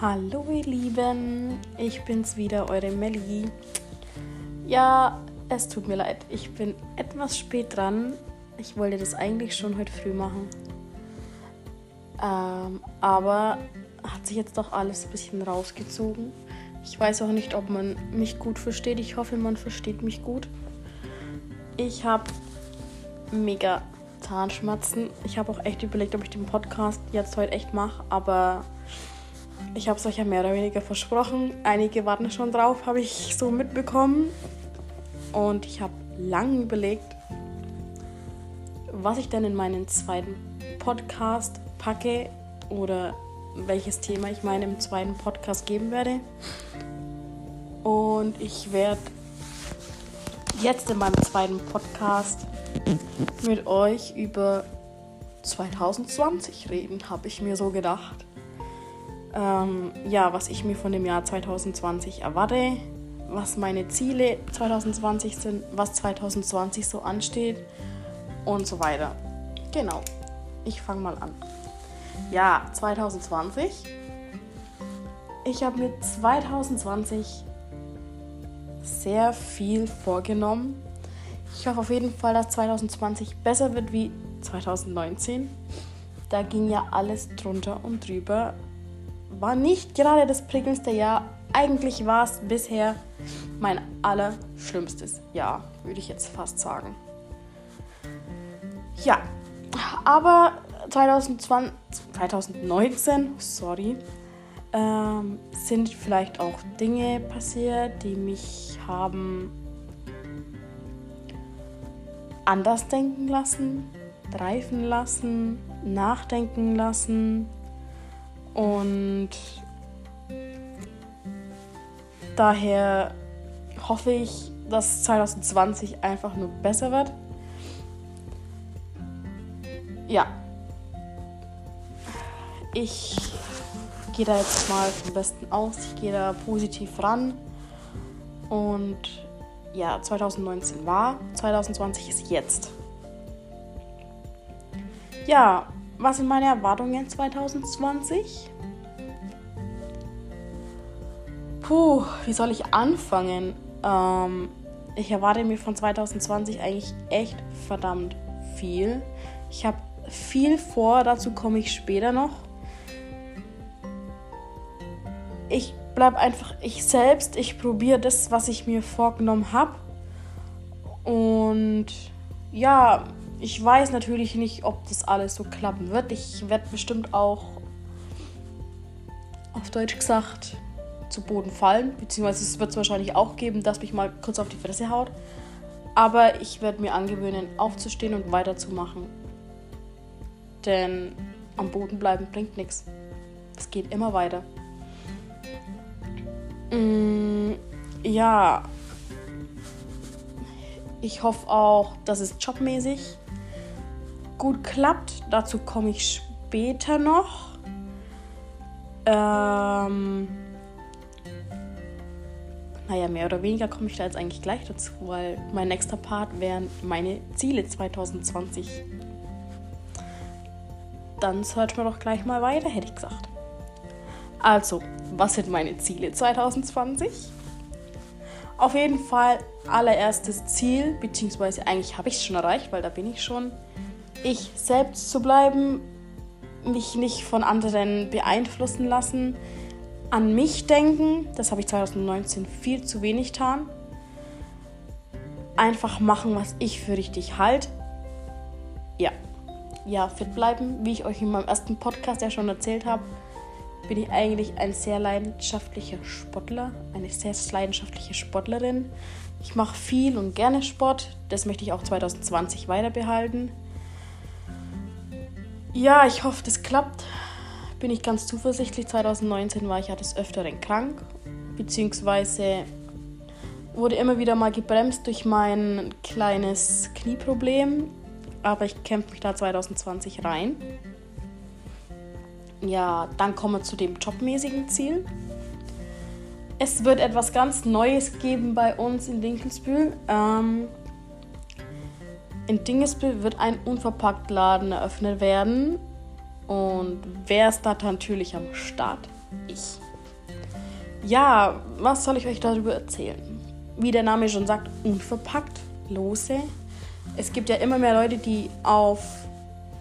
Hallo ihr Lieben, ich bin's wieder, eure Melli. Ja, es tut mir leid, ich bin etwas spät dran. Ich wollte das eigentlich schon heute früh machen. Ähm, aber hat sich jetzt doch alles ein bisschen rausgezogen. Ich weiß auch nicht, ob man mich gut versteht. Ich hoffe, man versteht mich gut. Ich habe mega Zahnschmerzen. Ich habe auch echt überlegt, ob ich den Podcast jetzt heute echt mache, aber ich habe es euch ja mehr oder weniger versprochen. Einige warten schon drauf, habe ich so mitbekommen. Und ich habe lange überlegt, was ich denn in meinen zweiten Podcast packe oder welches Thema ich meinem zweiten Podcast geben werde. Und ich werde jetzt in meinem zweiten Podcast mit euch über 2020 reden, habe ich mir so gedacht. Ähm, ja, was ich mir von dem Jahr 2020 erwarte, was meine Ziele 2020 sind, was 2020 so ansteht und so weiter. Genau, ich fange mal an. Ja, 2020. Ich habe mir 2020 sehr viel vorgenommen. Ich hoffe auf jeden Fall, dass 2020 besser wird wie 2019. Da ging ja alles drunter und drüber. War nicht gerade das prickelndste Jahr. Eigentlich war es bisher mein allerschlimmstes Jahr, würde ich jetzt fast sagen. Ja, aber 2020, 2019, sorry, ähm, sind vielleicht auch Dinge passiert, die mich haben anders denken lassen, reifen lassen, nachdenken lassen und daher hoffe ich, dass 2020 einfach nur besser wird. Ja, ich gehe da jetzt mal vom Besten aus. Ich gehe da positiv ran. Und ja, 2019 war, 2020 ist jetzt. Ja, was sind meine Erwartungen 2020? Puh, wie soll ich anfangen? Ähm, ich erwarte mir von 2020 eigentlich echt verdammt viel. Ich habe viel vor, dazu komme ich später noch. Ich bleibe einfach ich selbst. Ich probiere das, was ich mir vorgenommen habe. Und ja, ich weiß natürlich nicht, ob das alles so klappen wird. Ich werde bestimmt auch auf Deutsch gesagt zu Boden fallen. Beziehungsweise es wird es wahrscheinlich auch geben, dass mich mal kurz auf die Fresse haut. Aber ich werde mir angewöhnen, aufzustehen und weiterzumachen. Denn am Boden bleiben bringt nichts. Es geht immer weiter. Mm, ja. Ich hoffe auch, dass es jobmäßig gut klappt. Dazu komme ich später noch. Ähm, naja, mehr oder weniger komme ich da jetzt eigentlich gleich dazu, weil mein nächster Part wären meine Ziele 2020. Dann hört man doch gleich mal weiter, hätte ich gesagt. Also, was sind meine Ziele 2020? Auf jeden Fall allererstes Ziel, beziehungsweise eigentlich habe ich es schon erreicht, weil da bin ich schon, ich selbst zu bleiben, mich nicht von anderen beeinflussen lassen, an mich denken, das habe ich 2019 viel zu wenig getan. Einfach machen, was ich für richtig halte. Ja. Ja, fit bleiben, wie ich euch in meinem ersten Podcast ja schon erzählt habe bin ich eigentlich ein sehr leidenschaftlicher Sportler, eine sehr leidenschaftliche Sportlerin. Ich mache viel und gerne Sport. Das möchte ich auch 2020 weiter behalten. Ja, ich hoffe, das klappt. Bin ich ganz zuversichtlich. 2019 war ich ja des Öfteren krank, beziehungsweise wurde immer wieder mal gebremst durch mein kleines Knieproblem. Aber ich kämpfe mich da 2020 rein. Ja, dann kommen wir zu dem jobmäßigen Ziel. Es wird etwas ganz Neues geben bei uns in Dinkelsbühl. Ähm, in Dingesbühl wird ein Unverpacktladen eröffnet werden. Und wer ist da natürlich am Start? Ich. ja, was soll ich euch darüber erzählen? Wie der Name schon sagt, unverpackt, lose. Es gibt ja immer mehr Leute, die auf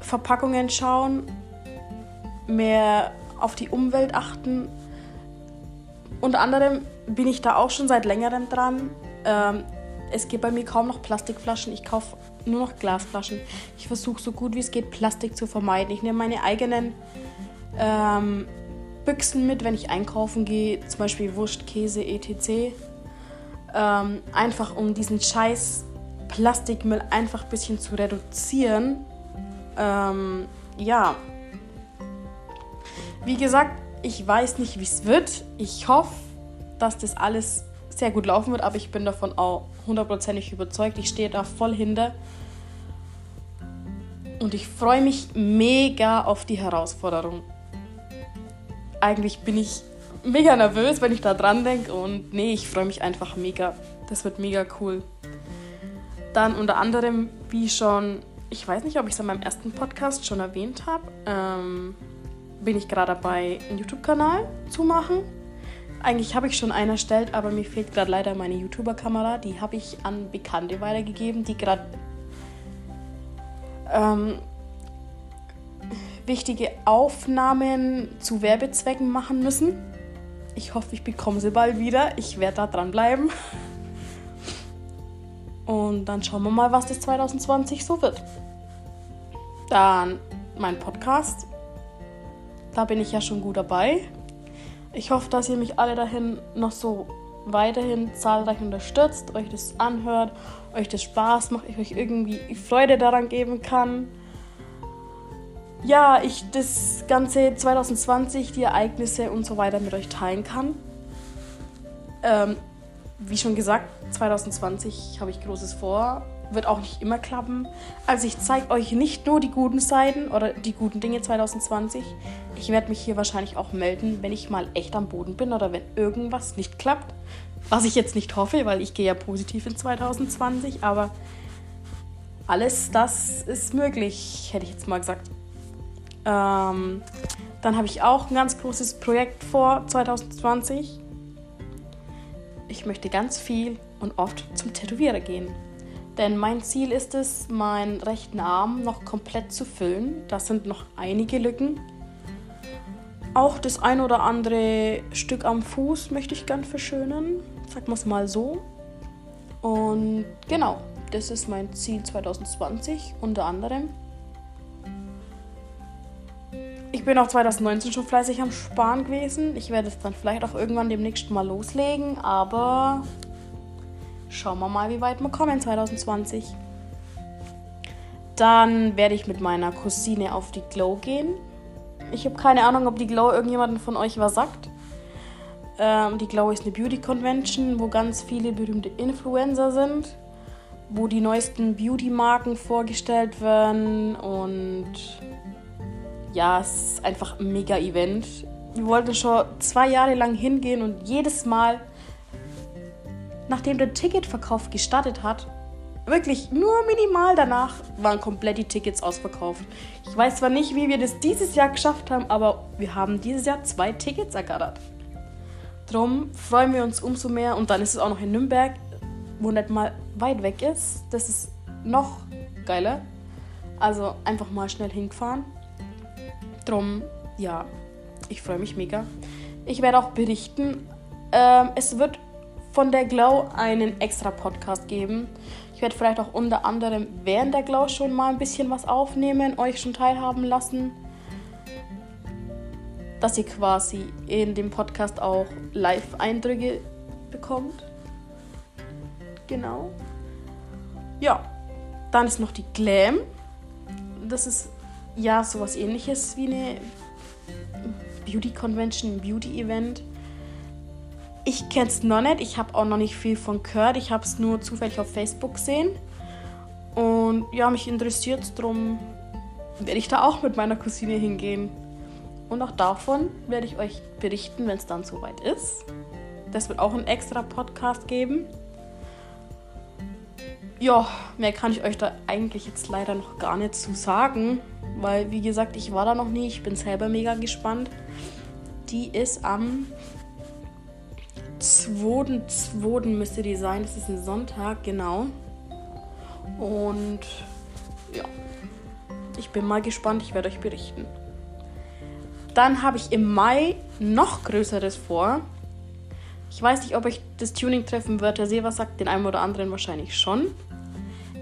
Verpackungen schauen, mehr auf die Umwelt achten. Unter anderem bin ich da auch schon seit längerem dran. Ähm, es gibt bei mir kaum noch Plastikflaschen. Ich kaufe nur noch Glasflaschen. Ich versuche so gut wie es geht, Plastik zu vermeiden. Ich nehme meine eigenen ähm, Büchsen mit, wenn ich einkaufen gehe, zum Beispiel Wurst, Käse, etc. Ähm, einfach um diesen scheiß Plastikmüll einfach ein bisschen zu reduzieren. Ähm, ja. Wie gesagt, ich weiß nicht, wie es wird. Ich hoffe, dass das alles sehr gut laufen wird, aber ich bin davon auch hundertprozentig überzeugt. Ich stehe da voll hinter. Und ich freue mich mega auf die Herausforderung. Eigentlich bin ich mega nervös, wenn ich da dran denke. Und nee, ich freue mich einfach mega. Das wird mega cool. Dann unter anderem, wie schon, ich weiß nicht, ob ich es in meinem ersten Podcast schon erwähnt habe, ähm, bin ich gerade dabei, einen YouTube-Kanal zu machen. Eigentlich habe ich schon einen erstellt, aber mir fehlt gerade leider meine YouTuber-Kamera. Die habe ich an Bekannte weitergegeben, die gerade ähm, wichtige Aufnahmen zu Werbezwecken machen müssen. Ich hoffe, ich bekomme sie bald wieder. Ich werde da dranbleiben. Und dann schauen wir mal, was das 2020 so wird. Dann mein Podcast. Da bin ich ja schon gut dabei. Ich hoffe, dass ihr mich alle dahin noch so weiterhin zahlreich unterstützt, euch das anhört, euch das Spaß macht, ich euch irgendwie Freude daran geben kann. Ja, ich das ganze 2020, die Ereignisse und so weiter mit euch teilen kann. Ähm, wie schon gesagt, 2020 habe ich Großes vor wird auch nicht immer klappen. Also ich zeige euch nicht nur die guten Seiten oder die guten Dinge 2020. Ich werde mich hier wahrscheinlich auch melden, wenn ich mal echt am Boden bin oder wenn irgendwas nicht klappt. Was ich jetzt nicht hoffe, weil ich gehe ja positiv in 2020, aber alles das ist möglich, hätte ich jetzt mal gesagt. Ähm, dann habe ich auch ein ganz großes Projekt vor 2020. Ich möchte ganz viel und oft zum Tätowierer gehen. Denn mein Ziel ist es, meinen rechten Arm noch komplett zu füllen. Das sind noch einige Lücken. Auch das ein oder andere Stück am Fuß möchte ich gern verschönern. Sagen wir es mal so. Und genau, das ist mein Ziel 2020 unter anderem. Ich bin auch 2019 schon fleißig am Sparen gewesen. Ich werde es dann vielleicht auch irgendwann demnächst mal loslegen, aber schauen wir mal, wie weit wir kommen 2020. Dann werde ich mit meiner Cousine auf die Glow gehen. Ich habe keine Ahnung, ob die Glow irgendjemanden von euch was sagt. Ähm, die Glow ist eine Beauty Convention, wo ganz viele berühmte Influencer sind, wo die neuesten Beauty-Marken vorgestellt werden und ja, es ist einfach ein mega Event. Wir wollten schon zwei Jahre lang hingehen und jedes Mal nachdem der Ticketverkauf gestartet hat, wirklich nur minimal danach waren komplett die Tickets ausverkauft. Ich weiß zwar nicht, wie wir das dieses Jahr geschafft haben, aber wir haben dieses Jahr zwei Tickets ergattert. Drum freuen wir uns umso mehr und dann ist es auch noch in Nürnberg, wo nicht mal weit weg ist. Das ist noch geiler. Also einfach mal schnell hingefahren. Drum, ja, ich freue mich mega. Ich werde auch berichten. Ähm, es wird von der Glow einen extra Podcast geben. Ich werde vielleicht auch unter anderem während der Glow schon mal ein bisschen was aufnehmen, euch schon teilhaben lassen. Dass ihr quasi in dem Podcast auch Live-Eindrücke bekommt. Genau. Ja, dann ist noch die Glam. Das ist ja sowas ähnliches wie eine Beauty Convention, Beauty Event. Ich kenne es noch nicht. Ich habe auch noch nicht viel von gehört. Ich habe es nur zufällig auf Facebook gesehen. Und ja, mich interessiert es darum, werde ich da auch mit meiner Cousine hingehen. Und auch davon werde ich euch berichten, wenn es dann soweit ist. Das wird auch ein extra Podcast geben. Ja, mehr kann ich euch da eigentlich jetzt leider noch gar nicht zu sagen, weil wie gesagt, ich war da noch nie. Ich bin selber mega gespannt. Die ist am 2.2. müsste die sein. Das ist ein Sonntag, genau. Und ja, ich bin mal gespannt. Ich werde euch berichten. Dann habe ich im Mai noch Größeres vor. Ich weiß nicht, ob euch das Tuning treffen wird. Der Seva sagt den einen oder anderen wahrscheinlich schon.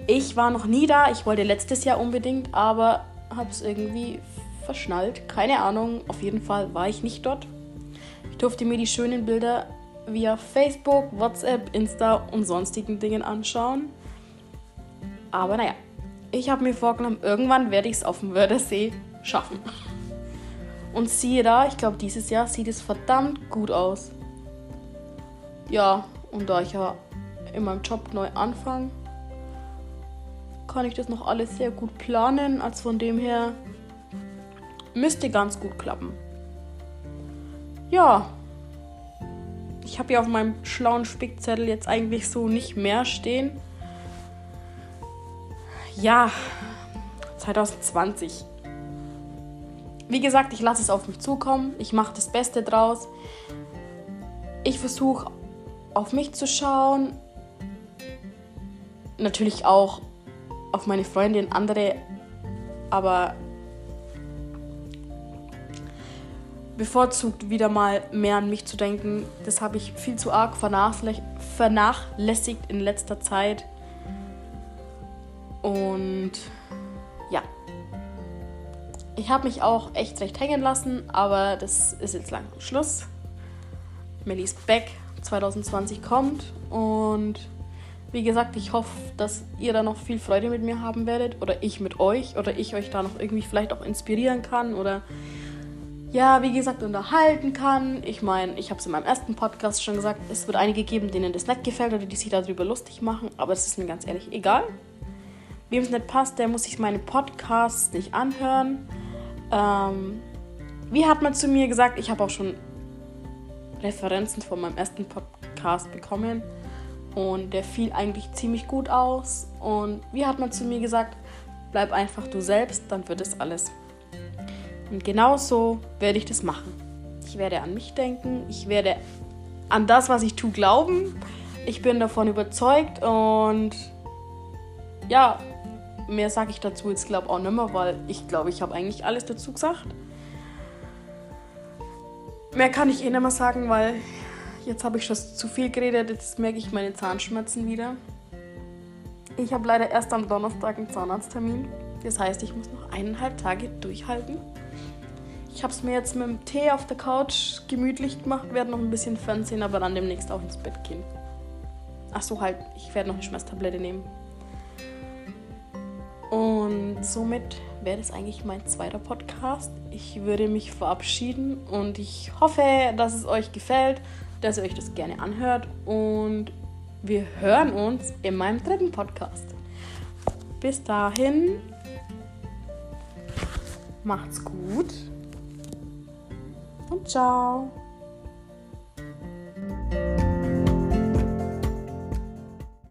Ich war noch nie da. Ich wollte letztes Jahr unbedingt, aber habe es irgendwie verschnallt. Keine Ahnung. Auf jeden Fall war ich nicht dort. Ich durfte mir die schönen Bilder via Facebook, WhatsApp, Insta und sonstigen Dingen anschauen. Aber naja, ich habe mir vorgenommen, irgendwann werde ich es auf dem Wörthersee schaffen. Und siehe da, ich glaube, dieses Jahr sieht es verdammt gut aus. Ja, und da ich ja in meinem Job neu anfange, kann ich das noch alles sehr gut planen. Also von dem her müsste ganz gut klappen. Ja, ich habe ja auf meinem schlauen Spickzettel jetzt eigentlich so nicht mehr stehen. Ja, 2020. Wie gesagt, ich lasse es auf mich zukommen. Ich mache das Beste draus. Ich versuche auf mich zu schauen. Natürlich auch auf meine Freundin, andere. Aber bevorzugt wieder mal mehr an mich zu denken. Das habe ich viel zu arg vernachlässigt in letzter Zeit. Und ja, ich habe mich auch echt recht hängen lassen, aber das ist jetzt langsam Schluss. Mellies Back 2020 kommt und wie gesagt, ich hoffe, dass ihr da noch viel Freude mit mir haben werdet oder ich mit euch oder ich euch da noch irgendwie vielleicht auch inspirieren kann oder ja, wie gesagt, unterhalten kann. Ich meine, ich habe es in meinem ersten Podcast schon gesagt, es wird einige geben, denen das nicht gefällt oder die sich darüber lustig machen, aber es ist mir ganz ehrlich egal. Wem es nicht passt, der muss sich meine Podcasts nicht anhören. Ähm, wie hat man zu mir gesagt, ich habe auch schon Referenzen von meinem ersten Podcast bekommen und der fiel eigentlich ziemlich gut aus. Und wie hat man zu mir gesagt, bleib einfach du selbst, dann wird es alles. Und genau so werde ich das machen. Ich werde an mich denken, ich werde an das, was ich tue, glauben. Ich bin davon überzeugt und ja, mehr sage ich dazu jetzt glaube auch nicht mehr, weil ich glaube, ich habe eigentlich alles dazu gesagt. Mehr kann ich eh nicht mehr sagen, weil jetzt habe ich schon zu viel geredet, jetzt merke ich meine Zahnschmerzen wieder. Ich habe leider erst am Donnerstag einen Zahnarzttermin. Das heißt, ich muss noch eineinhalb Tage durchhalten. Ich habe es mir jetzt mit dem Tee auf der Couch gemütlich gemacht, werde noch ein bisschen Fernsehen, aber dann demnächst auch ins Bett gehen. Ach so, halt, ich werde noch eine Schmerztablette nehmen. Und somit wäre das eigentlich mein zweiter Podcast. Ich würde mich verabschieden und ich hoffe, dass es euch gefällt, dass ihr euch das gerne anhört und wir hören uns in meinem dritten Podcast. Bis dahin, macht's gut und ciao.